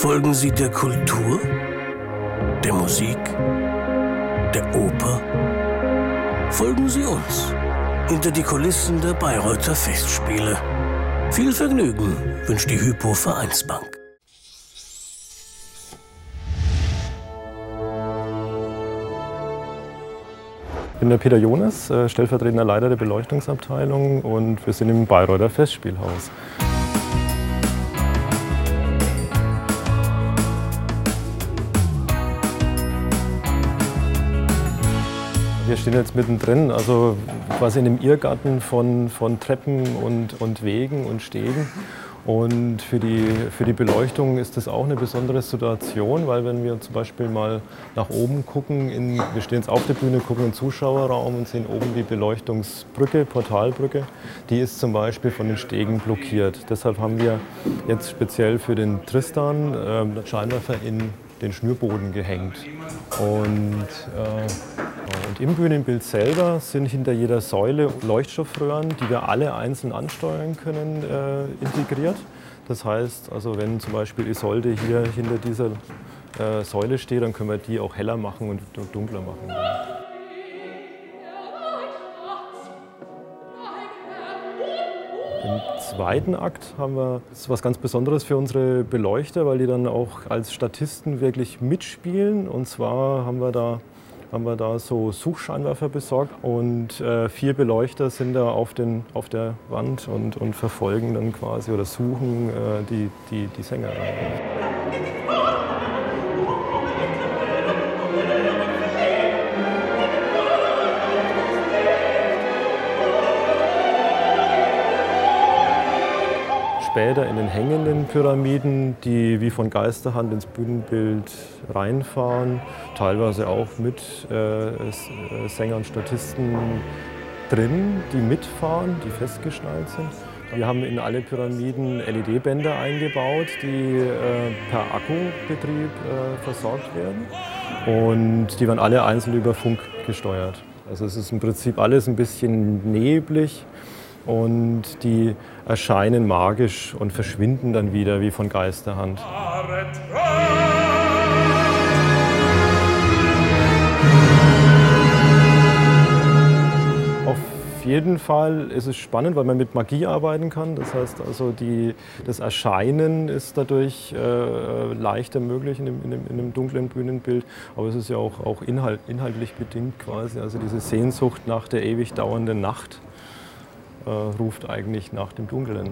Folgen Sie der Kultur, der Musik, der Oper? Folgen Sie uns hinter die Kulissen der Bayreuther Festspiele. Viel Vergnügen wünscht die Hypo Vereinsbank. Ich bin der Peter Jonas, äh, stellvertretender Leiter der Beleuchtungsabteilung und wir sind im Bayreuther Festspielhaus. Wir stehen jetzt mittendrin, also quasi in dem Irrgarten von, von Treppen und, und Wegen und Stegen. Und für die, für die Beleuchtung ist das auch eine besondere Situation, weil wenn wir zum Beispiel mal nach oben gucken, in, wir stehen jetzt auf der Bühne, gucken in den Zuschauerraum und sehen oben die Beleuchtungsbrücke, Portalbrücke, die ist zum Beispiel von den Stegen blockiert. Deshalb haben wir jetzt speziell für den Tristan äh, Scheinwerfer in den Schnürboden gehängt. Und, äh, und im Bühnenbild selber sind hinter jeder Säule Leuchtstoffröhren, die wir alle einzeln ansteuern können, äh, integriert. Das heißt, also wenn zum Beispiel Isolde hier hinter dieser äh, Säule steht, dann können wir die auch heller machen und dunkler machen. Im zweiten Akt haben wir was ganz Besonderes für unsere Beleuchter, weil die dann auch als Statisten wirklich mitspielen. Und zwar haben wir da, haben wir da so Suchscheinwerfer besorgt und äh, vier Beleuchter sind da auf, den, auf der Wand und, und verfolgen dann quasi oder suchen äh, die, die, die Sänger. Später in den hängenden Pyramiden, die wie von Geisterhand ins Bühnenbild reinfahren, teilweise auch mit äh, Sängern, Statisten drin, die mitfahren, die festgeschnallt sind. Wir haben in alle Pyramiden LED-Bänder eingebaut, die äh, per Akkubetrieb äh, versorgt werden. Und die werden alle einzeln über Funk gesteuert. Also es ist im Prinzip alles ein bisschen neblig und die erscheinen magisch und verschwinden dann wieder wie von Geisterhand. Auf jeden Fall ist es spannend, weil man mit Magie arbeiten kann. Das heißt also, die, das Erscheinen ist dadurch äh, leichter möglich in dem, in, dem, in dem, dunklen Bühnenbild. Aber es ist ja auch, auch inhalt, inhaltlich bedingt quasi. Also diese Sehnsucht nach der ewig dauernden Nacht ruft eigentlich nach dem Dunklen.